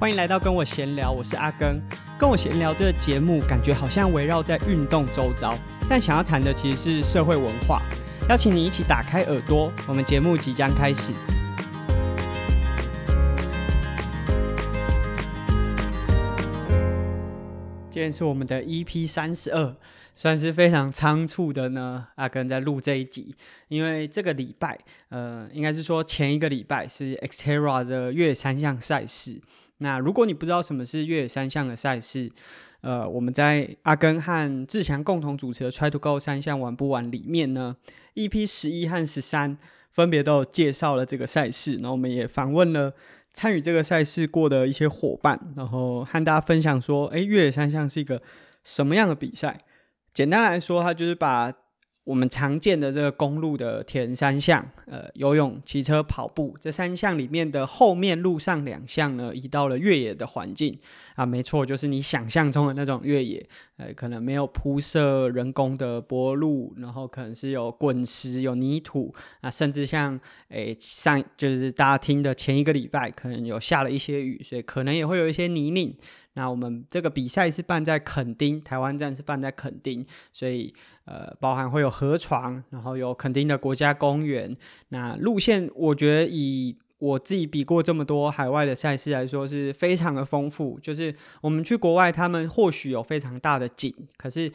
欢迎来到跟我闲聊，我是阿根。跟我闲聊这个节目，感觉好像围绕在运动周遭，但想要谈的其实是社会文化。邀请你一起打开耳朵，我们节目即将开始。今天是我们的 EP 三十二。算是非常仓促的呢，阿根在录这一集，因为这个礼拜，呃，应该是说前一个礼拜是 Xterra 的越野三项赛事。那如果你不知道什么是越野三项的赛事，呃，我们在阿根和志强共同主持的 Try to Go 三项玩不玩里面呢，EP 十一和十三分别都有介绍了这个赛事，然后我们也访问了参与这个赛事过的一些伙伴，然后和大家分享说，哎，越野三项是一个什么样的比赛？简单来说，它就是把我们常见的这个公路的铁人三项，呃，游泳、骑车、跑步这三项里面的后面路上两项呢，移到了越野的环境啊，没错，就是你想象中的那种越野，呃，可能没有铺设人工的柏路，然后可能是有滚石、有泥土啊，甚至像诶上就是大家听的前一个礼拜，可能有下了一些雨，所以可能也会有一些泥泞。那我们这个比赛是办在垦丁，台湾站是办在垦丁，所以呃，包含会有河床，然后有垦丁的国家公园。那路线我觉得以我自己比过这么多海外的赛事来说，是非常的丰富。就是我们去国外，他们或许有非常大的景，可是。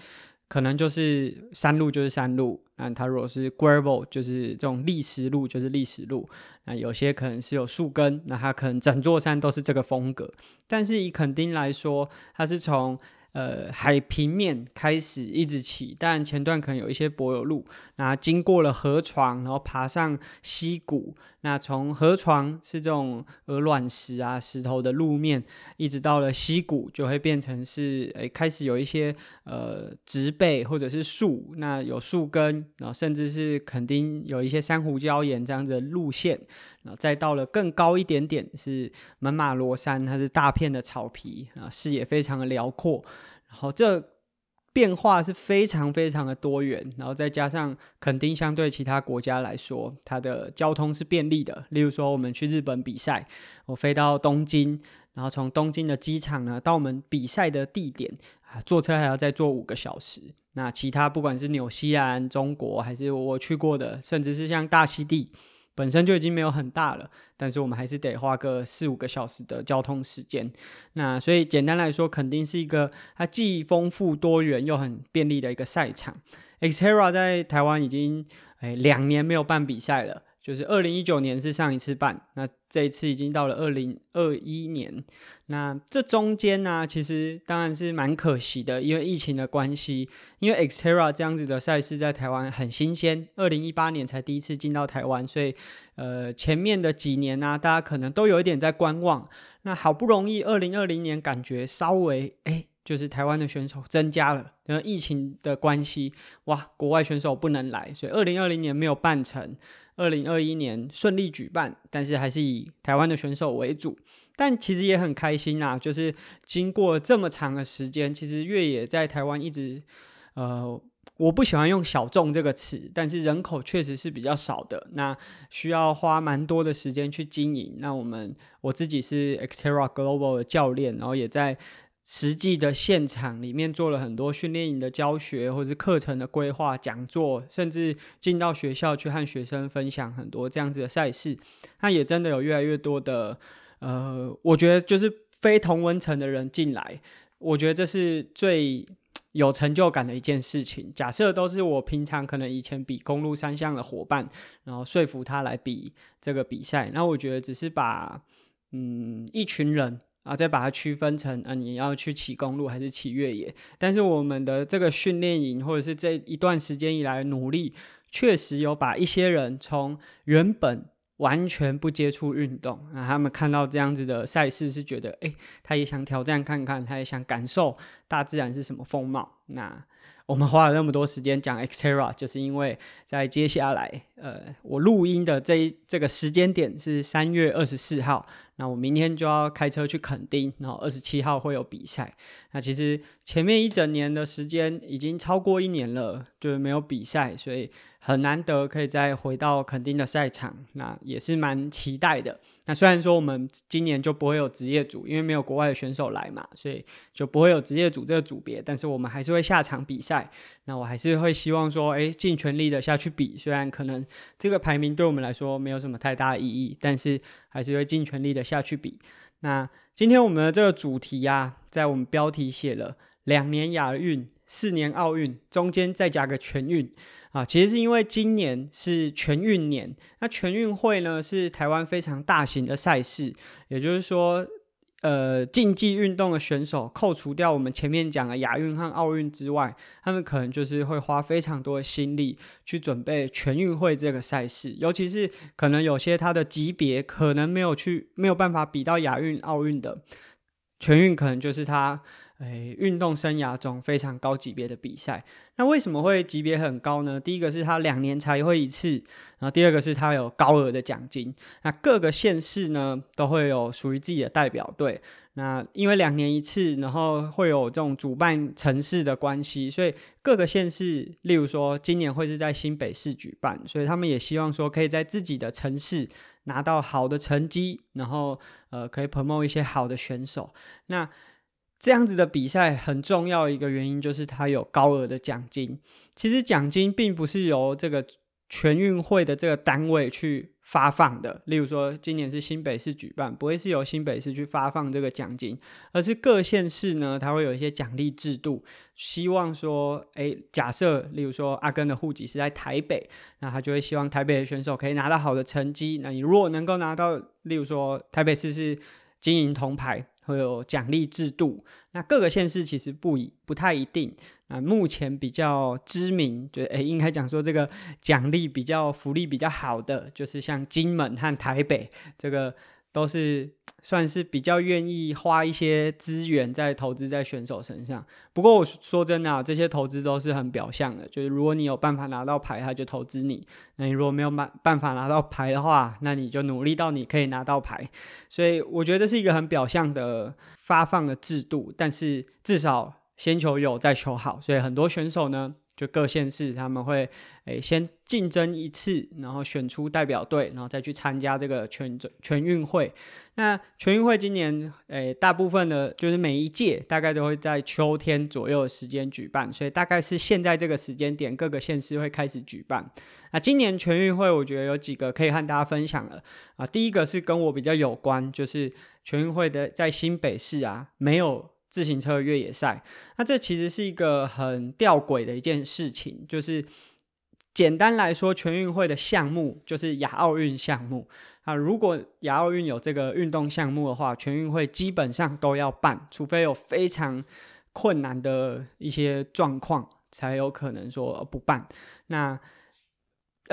可能就是山路就是山路，那它如果是 gravel 就是这种砾石路就是砾石路，那有些可能是有树根，那它可能整座山都是这个风格。但是以垦丁来说，它是从呃，海平面开始一直起，但前段可能有一些柏油路，那经过了河床，然后爬上溪谷，那从河床是这种鹅卵石啊石头的路面，一直到了溪谷，就会变成是诶、开始有一些呃植被或者是树，那有树根，然后甚至是垦丁有一些珊瑚礁岩这样子的路线，然后再到了更高一点点是门马罗山，它是大片的草皮啊，视野非常的辽阔。好，这变化是非常非常的多元，然后再加上垦丁相对其他国家来说，它的交通是便利的。例如说，我们去日本比赛，我飞到东京，然后从东京的机场呢到我们比赛的地点啊，坐车还要再坐五个小时。那其他不管是纽西兰、中国，还是我去过的，甚至是像大溪地。本身就已经没有很大了，但是我们还是得花个四五个小时的交通时间。那所以简单来说，肯定是一个它既丰富多元又很便利的一个赛场。Xterra 在台湾已经诶两年没有办比赛了。就是二零一九年是上一次办，那这一次已经到了二零二一年，那这中间呢、其实当然是蛮可惜的，因为疫情的关系，因为 Xterra 这样子的赛事在台湾很新鲜，二零一八年才第一次进到台湾，所以呃前面的几年呢、大家可能都有一点在观望，那好不容易二零二零年感觉稍微哎。就是台湾的选手增加了，因为疫情的关系，哇，国外选手不能来，所以二零二零年没有办成，二零二一年顺利举办，但是还是以台湾的选手为主。但其实也很开心啊，就是经过这么长的时间，其实越野在台湾一直，呃，我不喜欢用小众这个词，但是人口确实是比较少的，那需要花蛮多的时间去经营。那我们我自己是 Xterra Global 的教练，然后也在。实际的现场里面做了很多训练营的教学，或者是课程的规划、讲座，甚至进到学校去和学生分享很多这样子的赛事。那也真的有越来越多的，呃，我觉得就是非同温层的人进来，我觉得这是最有成就感的一件事情。假设都是我平常可能以前比公路三项的伙伴，然后说服他来比这个比赛，那我觉得只是把嗯一群人。啊，再把它区分成啊，你要去骑公路还是骑越野？但是我们的这个训练营或者是这一段时间以来努力，确实有把一些人从原本完全不接触运动，那，他们看到这样子的赛事是觉得，诶，他也想挑战看看，他也想感受大自然是什么风貌。那我们花了那么多时间讲 Xterra，就是因为在接下来，呃，我录音的这一这个时间点是三月二十四号，那我明天就要开车去垦丁，然后二十七号会有比赛。那其实前面一整年的时间已经超过一年了，就是没有比赛，所以很难得可以再回到垦丁的赛场，那也是蛮期待的。那虽然说我们今年就不会有职业组，因为没有国外的选手来嘛，所以就不会有职业组这个组别，但是我们还是会下场比赛。那我还是会希望说，诶，尽全力的下去比，虽然可能这个排名对我们来说没有什么太大意义，但是还是会尽全力的下去比。那今天我们的这个主题呀、啊，在我们标题写了两年亚运，四年奥运，中间再加个全运啊。其实是因为今年是全运年，那全运会呢是台湾非常大型的赛事，也就是说。呃，竞技运动的选手扣除掉我们前面讲的亚运和奥运之外，他们可能就是会花非常多的心力去准备全运会这个赛事，尤其是可能有些他的级别可能没有去没有办法比到亚运、奥运的全运，可能就是他。诶，运动生涯中非常高级别的比赛，那为什么会级别很高呢？第一个是他两年才会一次，然后第二个是他有高额的奖金。那各个县市呢都会有属于自己的代表队。那因为两年一次，然后会有这种主办城市的关系，所以各个县市，例如说今年会是在新北市举办，所以他们也希望说可以在自己的城市拿到好的成绩，然后呃可以 promote 一些好的选手。那这样子的比赛很重要一个原因就是它有高额的奖金。其实奖金并不是由这个全运会的这个单位去发放的。例如说，今年是新北市举办，不会是由新北市去发放这个奖金，而是各县市呢，它会有一些奖励制度，希望说，诶，假设例如说阿根的户籍是在台北，那他就会希望台北的选手可以拿到好的成绩。那你如果能够拿到，例如说台北市是金银铜牌。会有奖励制度，那各个县市其实不一不太一定。那目前比较知名，就诶应该讲说这个奖励比较福利比较好的，就是像金门和台北这个。都是算是比较愿意花一些资源在投资在选手身上。不过我说真的啊，这些投资都是很表象的，就是如果你有办法拿到牌，他就投资你；那你如果没有办办法拿到牌的话，那你就努力到你可以拿到牌。所以我觉得这是一个很表象的发放的制度，但是至少先求有再求好。所以很多选手呢。就各县市他们会诶先竞争一次，然后选出代表队，然后再去参加这个全全运会。那全运会今年诶大部分的，就是每一届大概都会在秋天左右的时间举办，所以大概是现在这个时间点，各个县市会开始举办。那今年全运会，我觉得有几个可以和大家分享的啊。第一个是跟我比较有关，就是全运会的在新北市啊没有。自行车越野赛，那这其实是一个很吊诡的一件事情。就是简单来说，全运会的项目就是亚奥运项目啊。如果亚奥运有这个运动项目的话，全运会基本上都要办，除非有非常困难的一些状况，才有可能说不办。那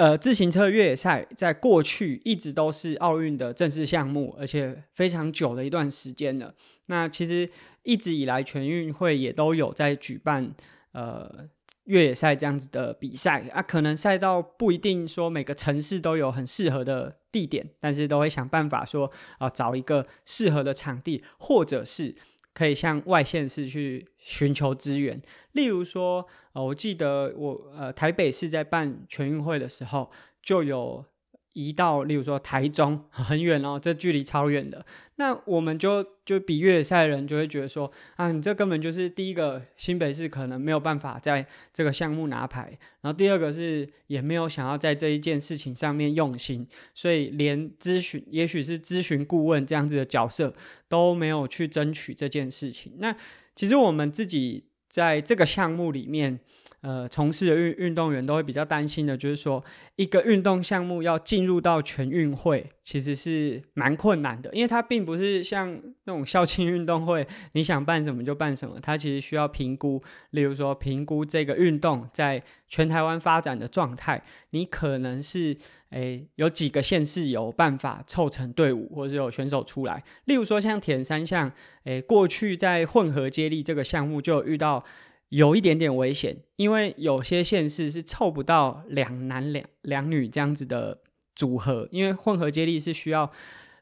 呃，自行车越野赛在过去一直都是奥运的正式项目，而且非常久的一段时间了。那其实一直以来，全运会也都有在举办呃越野赛这样子的比赛啊。可能赛道不一定说每个城市都有很适合的地点，但是都会想办法说啊、找一个适合的场地，或者是。可以向外县市去寻求资源，例如说，呃，我记得我呃台北市在办全运会的时候就有。移到，例如说台中很远哦，这距离超远的。那我们就就比越野赛的人就会觉得说，啊，你这根本就是第一个新北市可能没有办法在这个项目拿牌，然后第二个是也没有想要在这一件事情上面用心，所以连咨询，也许是咨询顾问这样子的角色都没有去争取这件事情。那其实我们自己在这个项目里面。呃，从事的运运动员都会比较担心的，就是说一个运动项目要进入到全运会，其实是蛮困难的，因为它并不是像那种校庆运动会，你想办什么就办什么，它其实需要评估，例如说评估这个运动在全台湾发展的状态，你可能是诶有几个县市有办法凑成队伍，或者是有选手出来，例如说像田三项，诶过去在混合接力这个项目就遇到。有一点点危险，因为有些县市是凑不到两男两两女这样子的组合，因为混合接力是需要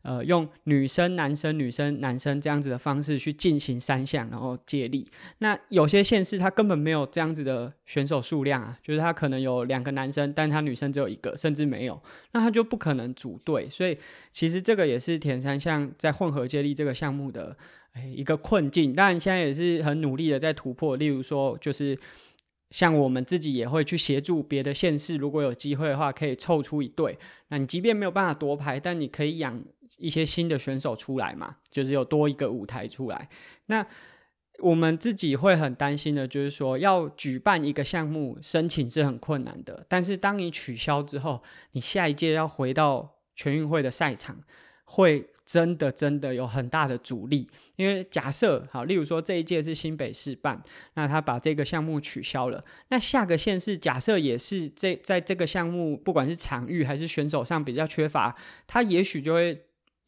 呃用女生男生女生男生这样子的方式去进行三项，然后接力。那有些县市他根本没有这样子的选手数量啊，就是他可能有两个男生，但他女生只有一个，甚至没有，那他就不可能组队。所以其实这个也是铁人三项在混合接力这个项目的一个困境，当然现在也是很努力的在突破。例如说，就是像我们自己也会去协助别的县市，如果有机会的话，可以凑出一队。那你即便没有办法夺牌，但你可以养一些新的选手出来嘛，就是有多一个舞台出来。那我们自己会很担心的，就是说要举办一个项目，申请是很困难的。但是当你取消之后，你下一届要回到全运会的赛场，会。真的真的有很大的阻力，因为假设好，例如说这一届是新北市办，那他把这个项目取消了，那下个县市假设也是这在这个项目，不管是场域还是选手上比较缺乏，他也许就会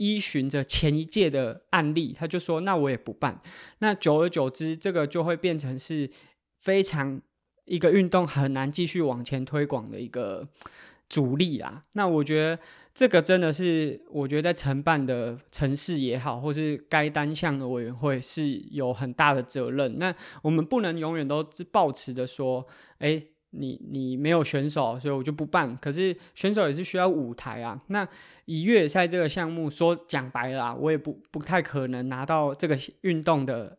依循着前一届的案例，他就说那我也不办，那久而久之，这个就会变成是非常一个运动很难继续往前推广的一个阻力啊。那我觉得。这个真的是，我觉得在承办的城市也好，或是该单项的委员会是有很大的责任。那我们不能永远都是抱持着说，哎，你你没有选手，所以我就不办。可是选手也是需要舞台啊。那以越野赛这个项目说讲白了啊，我也不不太可能拿到这个运动的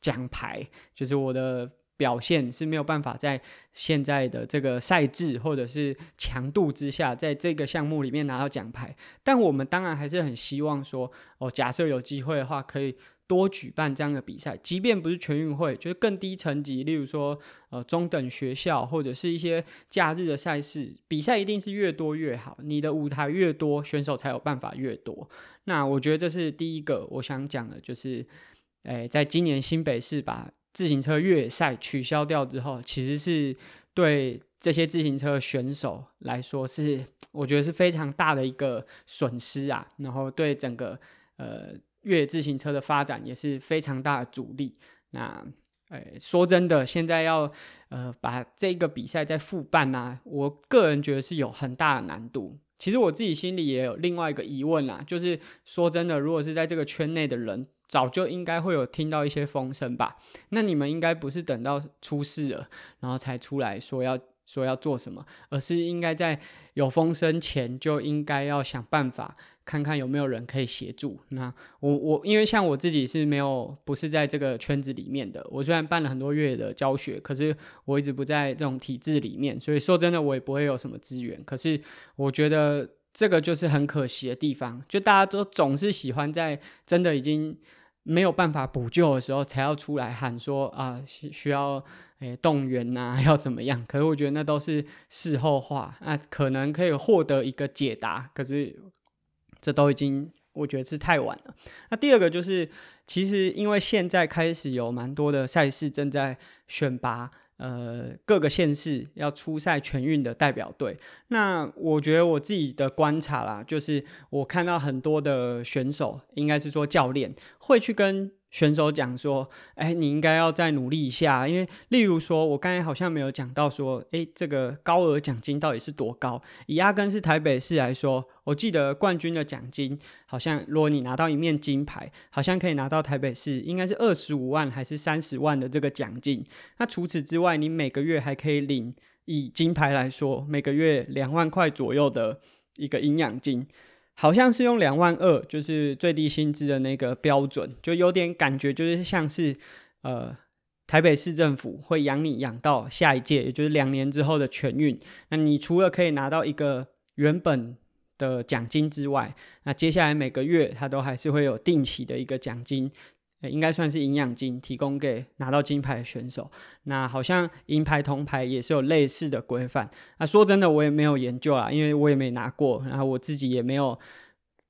奖牌，就是我的。表现是没有办法在现在的这个赛制或者是强度之下，在这个项目里面拿到奖牌。但我们当然还是很希望说，哦，假设有机会的话，可以多举办这样的比赛，即便不是全运会，就是更低层级，例如说，呃，中等学校或者是一些假日的赛事，比赛一定是越多越好。你的舞台越多，选手才有办法越多。那我觉得这是第一个我想讲的，就是，诶，在今年新北市把。自行车越野赛取消掉之后，其实是对这些自行车选手来说是，我觉得是非常大的一个损失啊。然后对整个呃越野自行车的发展也是非常大的阻力。那呃说真的，现在要呃把这个比赛再复办啊，我个人觉得是有很大的难度。其实我自己心里也有另外一个疑问啦，就是说真的，如果是在这个圈内的人。早就应该会有听到一些风声吧？那你们应该不是等到出事了，然后才出来说要说要做什么，而是应该在有风声前就应该要想办法，看看有没有人可以协助。那我我因为像我自己是没有不是在这个圈子里面的，我虽然办了很多月的教学，可是我一直不在这种体制里面，所以说真的我也不会有什么资源。可是我觉得这个就是很可惜的地方，就大家都总是喜欢在真的已经。没有办法补救的时候，才要出来喊说啊，需需要诶动员呐、啊，要怎么样？可是我觉得那都是事后话，那可能可以获得一个解答，可是这都已经我觉得是太晚了。那第二个就是，其实因为现在开始有蛮多的赛事正在选拔。呃，各个县市要出赛全运的代表队，那我觉得我自己的观察啦，就是我看到很多的选手，应该是说教练会去跟。选手讲说：“哎，你应该要再努力一下，因为例如说，我刚才好像没有讲到说，哎，这个高额奖金到底是多高？以阿根是台北市来说，我记得冠军的奖金好像，如果你拿到一面金牌，好像可以拿到台北市应该是二十五万还是三十万的这个奖金。那除此之外，你每个月还可以领，以金牌来说，每个月两万块左右的一个营养金。”好像是用两万二，就是最低薪资的那个标准，就有点感觉，就是像是呃台北市政府会养你养到下一届，也就是两年之后的全运。那你除了可以拿到一个原本的奖金之外，那接下来每个月他都还是会有定期的一个奖金。应该算是营养金提供给拿到金牌的选手。那好像银牌、铜牌也是有类似的规范。那说真的，我也没有研究啊，因为我也没拿过，然后我自己也没有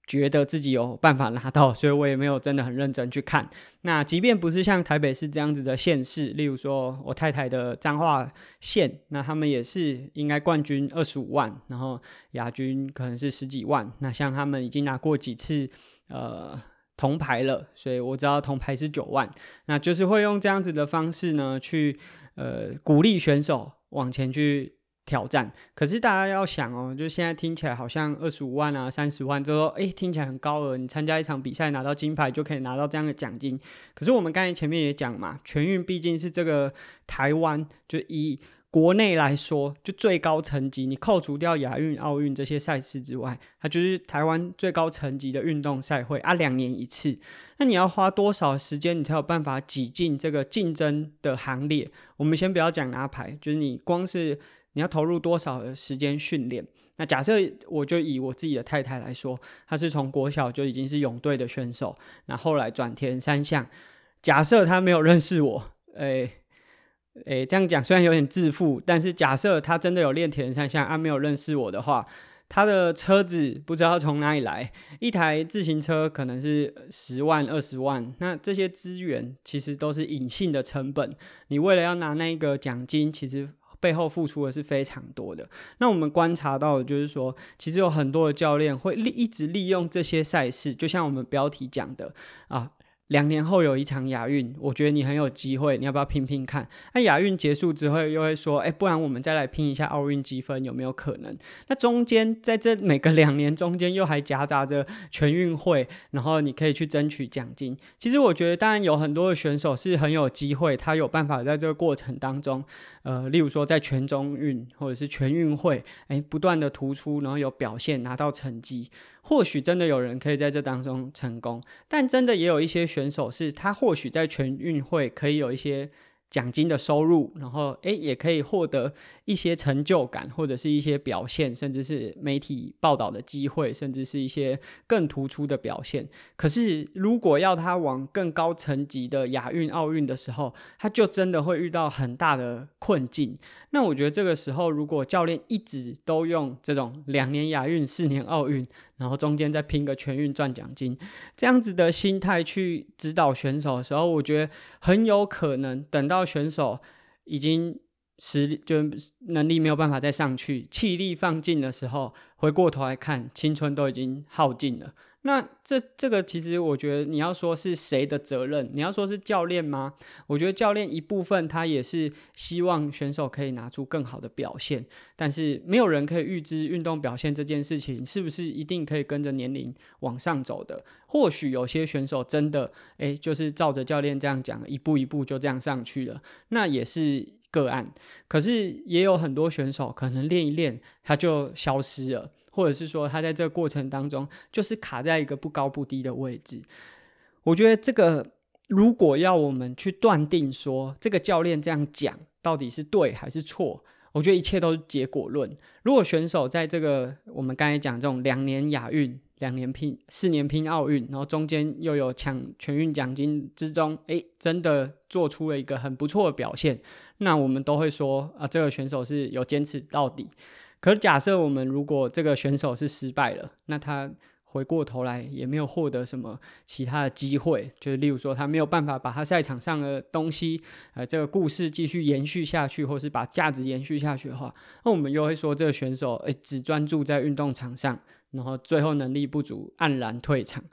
觉得自己有办法拿到，所以我也没有真的很认真去看。那即便不是像台北市这样子的县市，例如说我太太的彰化县，那他们也是应该冠军二十五万，然后亚军可能是十几万。那像他们已经拿过几次，呃。铜牌了，所以我知道铜牌是九万，那就是会用这样子的方式呢，去呃鼓励选手往前去挑战。可是大家要想哦，就现在听起来好像二十五万啊、三十万，就说诶，听起来很高额，你参加一场比赛拿到金牌就可以拿到这样的奖金。可是我们刚才前面也讲嘛，全运毕竟是这个台湾就以。国内来说，就最高层级，你扣除掉亚运、奥运这些赛事之外，它就是台湾最高层级的运动赛会啊，两年一次。那你要花多少时间，你才有办法挤进这个竞争的行列？我们先不要讲拿牌，就是你光是你要投入多少的时间训练。那假设我就以我自己的太太来说，她是从国小就已经是泳队的选手，那后来转田三项。假设她没有认识我，诶、诶，这样讲虽然有点自负，但是假设他真的有练铁人三项，啊没有认识我的话，他的车子不知道从哪里来，一台自行车可能是十万、二十万，那这些资源其实都是隐性的成本。你为了要拿那个奖金，其实背后付出的是非常多的。那我们观察到的就是说，其实有很多的教练会利一直利用这些赛事，就像我们标题讲的啊。两年后有一场亚运，我觉得你很有机会，你要不要拼拼看？那亚运结束之后，又会说，哎，不然我们再来拼一下奥运积分，有没有可能？那中间在这每个两年中间，又还夹杂着全运会，然后你可以去争取奖金。其实我觉得，当然有很多的选手是很有机会，他有办法在这个过程当中，呃，例如说在全中运或者是全运会，哎，不断的突出，然后有表现，拿到成绩。或许真的有人可以在这当中成功，但真的也有一些选手是他或许在全运会可以有一些。奖金的收入，然后诶也可以获得一些成就感，或者是一些表现，甚至是媒体报道的机会，甚至是一些更突出的表现。可是，如果要他往更高层级的亚运、奥运的时候，他就真的会遇到很大的困境。那我觉得这个时候，如果教练一直都用这种两年亚运、四年奥运，然后中间再拼个全运赚奖金，这样子的心态去指导选手的时候，我觉得很有可能等到选手已经实力就能力没有办法再上去，气力放尽的时候，回过头来看，青春都已经耗尽了。那这这个其实我觉得你要说是谁的责任？你要说是教练吗？我觉得教练一部分他也是希望选手可以拿出更好的表现，但是没有人可以预知运动表现这件事情是不是一定可以跟着年龄往上走的。或许有些选手真的诶，就是照着教练这样讲，一步一步就这样上去了，那也是个案。可是也有很多选手可能练一练他就消失了。或者是说他在这个过程当中就是卡在一个不高不低的位置，我觉得这个如果要我们去断定说这个教练这样讲到底是对还是错，我觉得一切都是结果论。如果选手在这个我们刚才讲这种两年亚运、两年拼、四年拼奥运，然后中间又有抢全运奖金之中，诶，真的做出了一个很不错的表现，那我们都会说啊，这个选手是有坚持到底。可是假设我们如果这个选手是失败了，那他回过头来也没有获得什么其他的机会，就是例如说他没有办法把他赛场上的东西，呃，这个故事继续延续下去，或是把价值延续下去的话，那我们又会说这个选手诶只专注在运动场上，然后最后能力不足，黯然退场。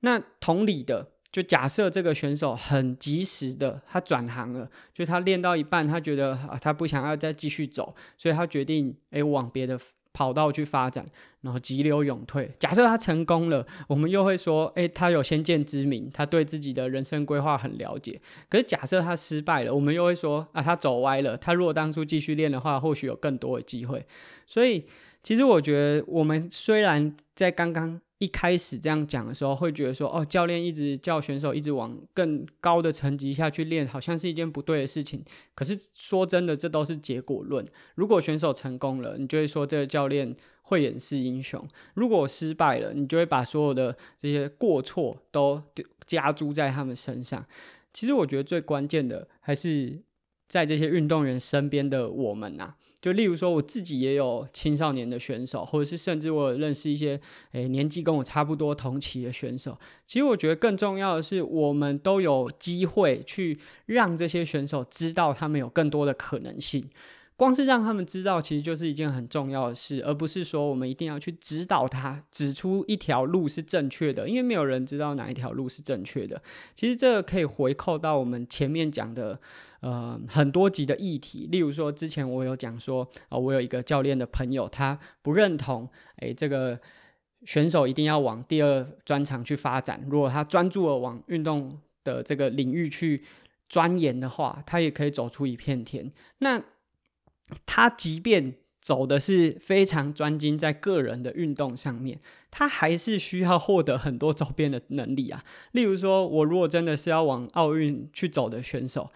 那同理的。就假设这个选手很及时的，他转行了，就他练到一半，他觉得啊，他不想要再继续走，所以他决定诶往别的跑道去发展，然后急流勇退。假设他成功了，我们又会说，诶，他有先见之明，他对自己的人生规划很了解。可是假设他失败了，我们又会说，啊，他走歪了。他如果当初继续练的话，或许有更多的机会。所以，其实我觉得，我们虽然在刚刚。一开始这样讲的时候，会觉得说，哦，教练一直叫选手一直往更高的层级下去练，好像是一件不对的事情。可是说真的，这都是结果论。如果选手成功了，你就会说这个教练慧眼识英雄；如果失败了，你就会把所有的这些过错都加诸在他们身上。其实我觉得最关键的还是在这些运动员身边的我们呐、啊。就例如说，我自己也有青少年的选手，或者是甚至我有认识一些诶、年纪跟我差不多同期的选手。其实我觉得更重要的是，我们都有机会去让这些选手知道他们有更多的可能性。光是让他们知道，其实就是一件很重要的事，而不是说我们一定要去指导他，指出一条路是正确的，因为没有人知道哪一条路是正确的。其实这个可以回扣到我们前面讲的，呃，很多集的议题。例如说，之前我有讲说，啊、我有一个教练的朋友，他不认同，诶，这个选手一定要往第二专长去发展。如果他专注的往运动的这个领域去钻研的话，他也可以走出一片天。那他即便走的是非常专精在个人的运动上面，他还是需要获得很多周边的能力啊。例如说，我如果真的是要往奥运去走的选手，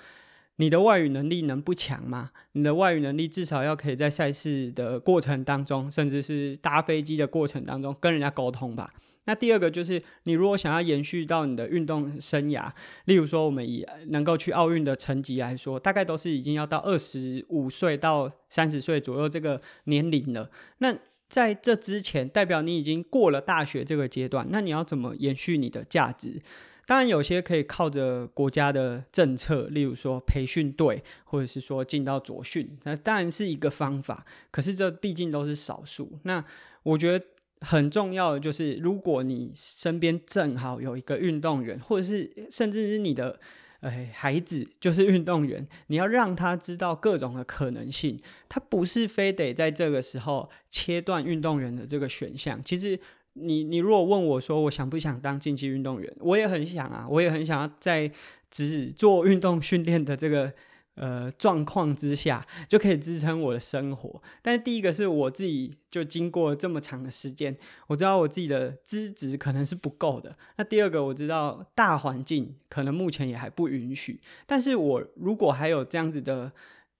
你的外语能力能不强吗？你的外语能力至少要可以在赛事的过程当中，甚至是搭飞机的过程当中跟人家沟通吧。那第二个就是，你如果想要延续到你的运动生涯，例如说，我们以能够去奥运的成绩来说，大概都是已经要到二十五岁到三十岁左右这个年龄了。那在这之前，代表你已经过了大学这个阶段，那你要怎么延续你的价值？当然，有些可以靠着国家的政策，例如说培训队，或者是说进到左训，那当然是一个方法。可是这毕竟都是少数。那我觉得。很重要的就是，如果你身边正好有一个运动员，或者是甚至是你的哎孩子就是运动员，你要让他知道各种的可能性。他不是非得在这个时候切断运动员的这个选项。其实你你如果问我说我想不想当竞技运动员，我也很想啊，我也很想要在只做运动训练的这个。呃，状况之下就可以支撑我的生活。但是第一个是我自己，就经过这么长的时间，我知道我自己的资质可能是不够的。那第二个，我知道大环境可能目前也还不允许。但是我如果还有这样子的。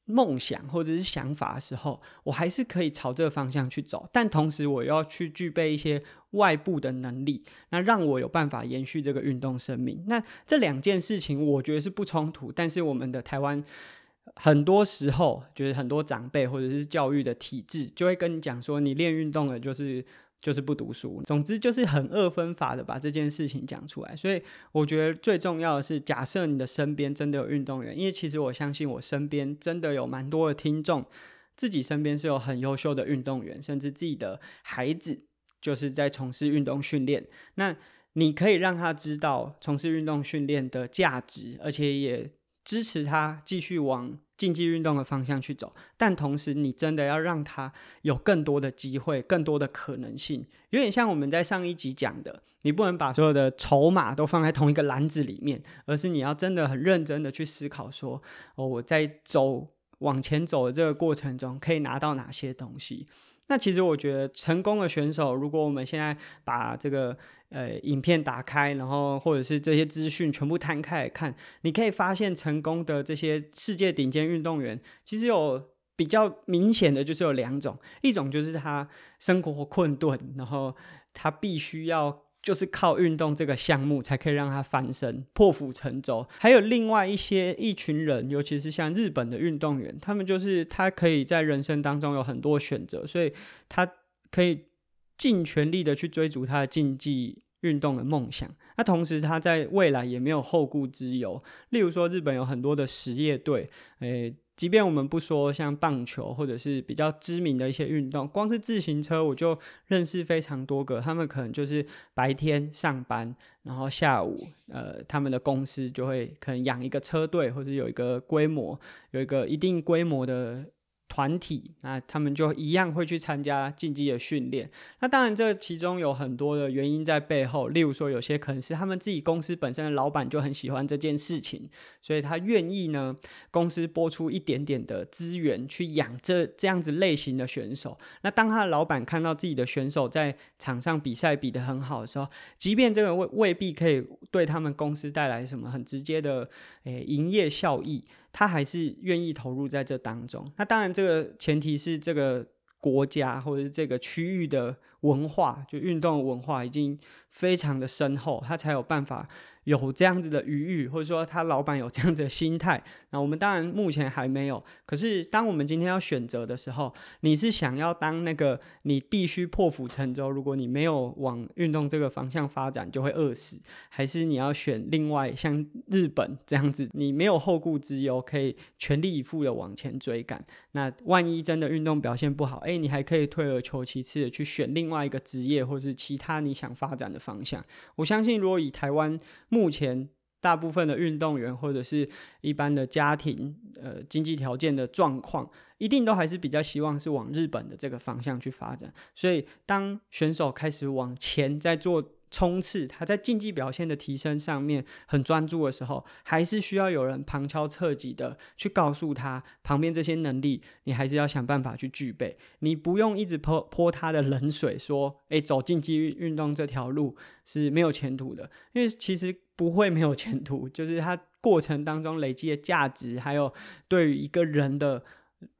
梦想或者是想法的时候，我还是可以朝这个方向去走，但同时我要去具备一些外部的能力，那让我有办法延续这个运动生命。那这两件事情我觉得是不冲突，但是我们的台湾很多时候就是很多长辈或者是教育的体制就会跟你讲说，你练运动的就是。就是不读书，总之就是很二分法的把这件事情讲出来。所以我觉得最重要的是，假设你的身边真的有运动员，因为其实我相信我身边真的有蛮多的听众，自己身边是有很优秀的运动员，甚至自己的孩子就是在从事运动训练。那你可以让他知道从事运动训练的价值，而且也支持他继续往。竞技运动的方向去走，但同时你真的要让他有更多的机会，更多的可能性，有点像我们在上一集讲的，你不能把所有的筹码都放在同一个篮子里面，而是你要真的很认真的去思考说，哦，我在走往前走的这个过程中可以拿到哪些东西。那其实我觉得成功的选手，如果我们现在把这个呃影片打开，然后或者是这些资讯全部摊开来看，你可以发现成功的这些世界顶尖运动员，其实有比较明显的就是有两种，一种就是他生活困顿，然后他必须要。就是靠运动这个项目才可以让他翻身、破釜沉舟。还有另外一些一群人，尤其是像日本的运动员，他们就是他可以在人生当中有很多选择，所以他可以尽全力的去追逐他的竞技运动的梦想。那同时他在未来也没有后顾之忧。例如说，日本有很多的实业队，诶。即便我们不说像棒球或者是比较知名的一些运动，光是自行车我就认识非常多个，他们可能就是白天上班，然后下午呃他们的公司就会可能养一个车队，或者有一个规模，有一个一定规模的。团体，那他们就一样会去参加竞技的训练。那当然，这其中有很多的原因在背后。例如说，有些可能是他们自己公司本身的老板就很喜欢这件事情，所以他愿意呢，公司拨出一点点的资源去养这这样子类型的选手。那当他的老板看到自己的选手在场上比赛比得很好的时候，即便这个未未必可以对他们公司带来什么很直接的诶营业效益。他还是愿意投入在这当中。那当然，这个前提是这个国家或者是这个区域的文化，就运动文化已经非常的深厚，他才有办法。有这样子的余裕，或者说他老板有这样子的心态，那我们当然目前还没有。可是当我们今天要选择的时候，你是想要当那个你必须破釜沉舟，如果你没有往运动这个方向发展就会饿死，还是你要选另外像日本这样子，你没有后顾之忧，可以全力以赴的往前追赶？那万一真的运动表现不好，诶，你还可以退而求其次的去选另外一个职业，或是其他你想发展的方向。我相信，如果以台湾目前大部分的运动员或者是一般的家庭，呃，经济条件的状况，一定都还是比较希望是往日本的这个方向去发展。所以，当选手开始往前在做。冲刺，他在竞技表现的提升上面很专注的时候，还是需要有人旁敲侧击的去告诉他，旁边这些能力你还是要想办法去具备。你不用一直泼泼他的冷水，说，诶，走竞技运动这条路是没有前途的，因为其实不会没有前途，就是它过程当中累积的价值，还有对于一个人的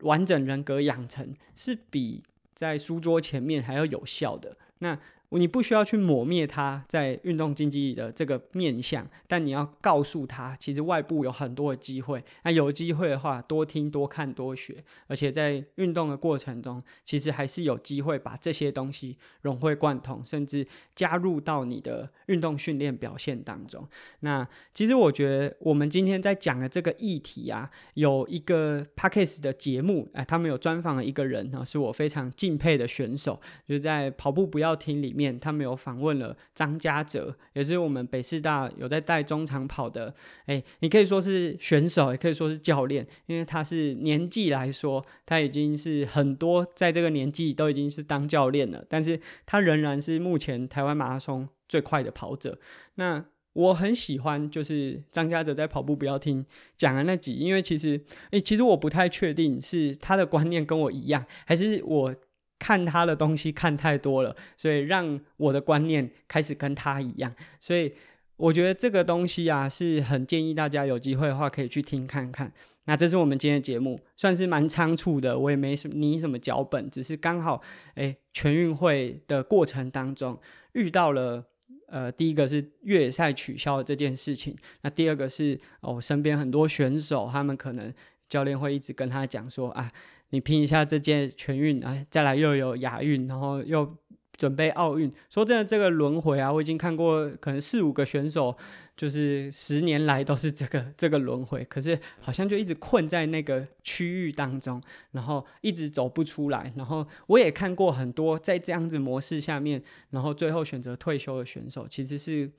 完整人格养成，是比在书桌前面还要有效的。那。你不需要去抹灭他在运动竞技的这个面相，但你要告诉他，其实外部有很多的机会。那有机会的话，多听、多看、多学，而且在运动的过程中，其实还是有机会把这些东西融会贯通，甚至加入到你的运动训练表现当中。那其实我觉得，我们今天在讲的这个议题啊，有一个 Podcast 的节目，哎，他们有专访了一个人啊，是我非常敬佩的选手，就在跑步不要停里面。他们有访问了张家泽，也是我们北师大有在带中长跑的。哎，你可以说是选手，也可以说是教练，因为他是年纪来说，他已经是很多在这个年纪都已经是当教练了，但是他仍然是目前台湾马拉松最快的跑者。那我很喜欢，就是张家泽在跑步不要停讲的那集，因为其实，哎，其实我不太确定是他的观念跟我一样，还是我。看他的东西看太多了，所以让我的观念开始跟他一样。所以我觉得这个东西啊，是很建议大家有机会的话可以去听看看。那这是我们今天的节目，算是蛮仓促的，我也没什么拟什么脚本，只是刚好诶，全运会的过程当中遇到了呃，第一个是越野赛取消的这件事情，那第二个是哦，身边很多选手他们可能教练会一直跟他讲说啊。你拼一下这届全运啊，再来又有亚运，然后又准备奥运。说真的，这个轮回啊，我已经看过，可能四五个选手，就是十年来都是这个这个轮回，可是好像就一直困在那个区域当中，然后一直走不出来。然后我也看过很多在这样子模式下面，然后最后选择退休的选手，其实是。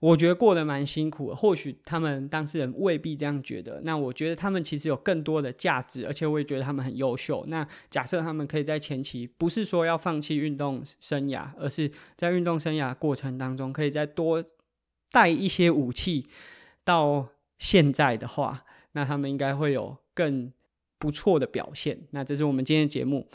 我觉得过得蛮辛苦的，或许他们当事人未必这样觉得。那我觉得他们其实有更多的价值，而且我也觉得他们很优秀。那假设他们可以在前期，不是说要放弃运动生涯，而是在运动生涯过程当中，可以再多带一些武器到现在的话，那他们应该会有更不错的表现。那这是我们今天的节目。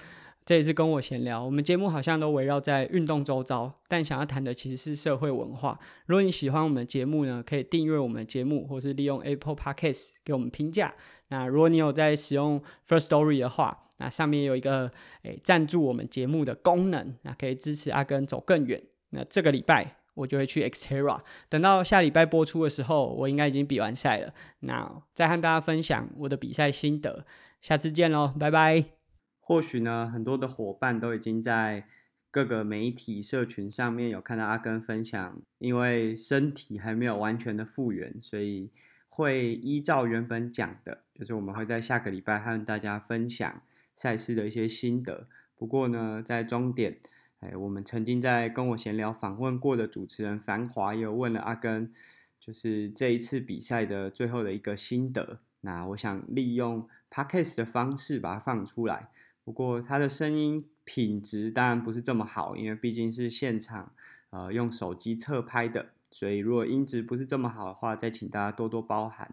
这也是跟我闲聊，我们节目好像都围绕在运动周遭，但想要谈的其实是社会文化。如果你喜欢我们节目呢，可以订阅我们节目，或是利用 Apple Podcast 给我们评价。那如果你有在使用 First Story 的话，那上面有一个诶赞助我们节目的功能，那可以支持阿根走更远。那这个礼拜我就会去 Xterra，等到下礼拜播出的时候，我应该已经比完赛了。那再和大家分享我的比赛心得，下次见喽，拜拜。或许呢，很多的伙伴都已经在各个媒体社群上面有看到阿根分享，因为身体还没有完全的复原，所以会依照原本讲的，就是我们会在下个礼拜和大家分享赛事的一些心得。不过呢，在终点，哎，我们曾经在跟我闲聊访问过的主持人繁华也有问了阿根，就是这一次比赛的最后的一个心得。那我想利用 Podcast 的方式把它放出来。不过他的声音品质当然不是这么好，因为毕竟是现场，呃，用手机侧拍的，所以如果音质不是这么好的话，再请大家多多包涵。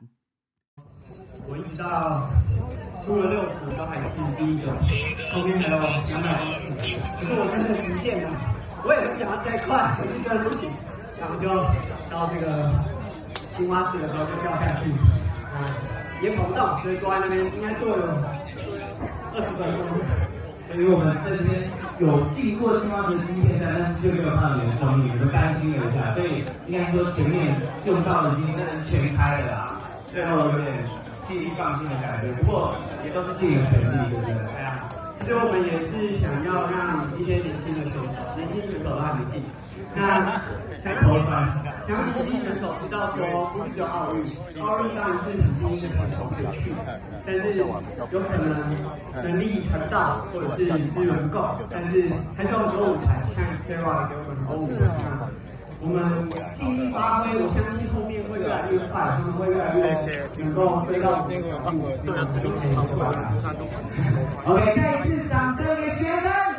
我一直到出了六组都还是第一个，后面还有两百，可是我真的极限了，我也很想要再快，可是真的不行，然后就到这个青蛙池的时候就掉下去，啊，也跑不到，所以坐在那边应该坐了。二十分钟，所以我们这边有进过青蛙石晶片站，但是就没有看到你的综艺，我们担心了一下，所以应该说前面用到的晶片是全开了啦，最后有点记忆放心的感觉，不过也都是自己的权利，对不对？对呀，所以我们也是想要让一些年轻的选手，年轻选手让你进。那想要投想要年轻选手知道说，不是只有奥运，奥运当然是很精英的选手可以去，但是有可能能力很大，或者是资源够，但是还是有很多舞台，像 Xterra 给我们很多舞台，我们尽力发挥，我相信后面会越来越快，他们会越来越能够追到这个进步，对，就可以出来了。OK，再一次掌声给学生。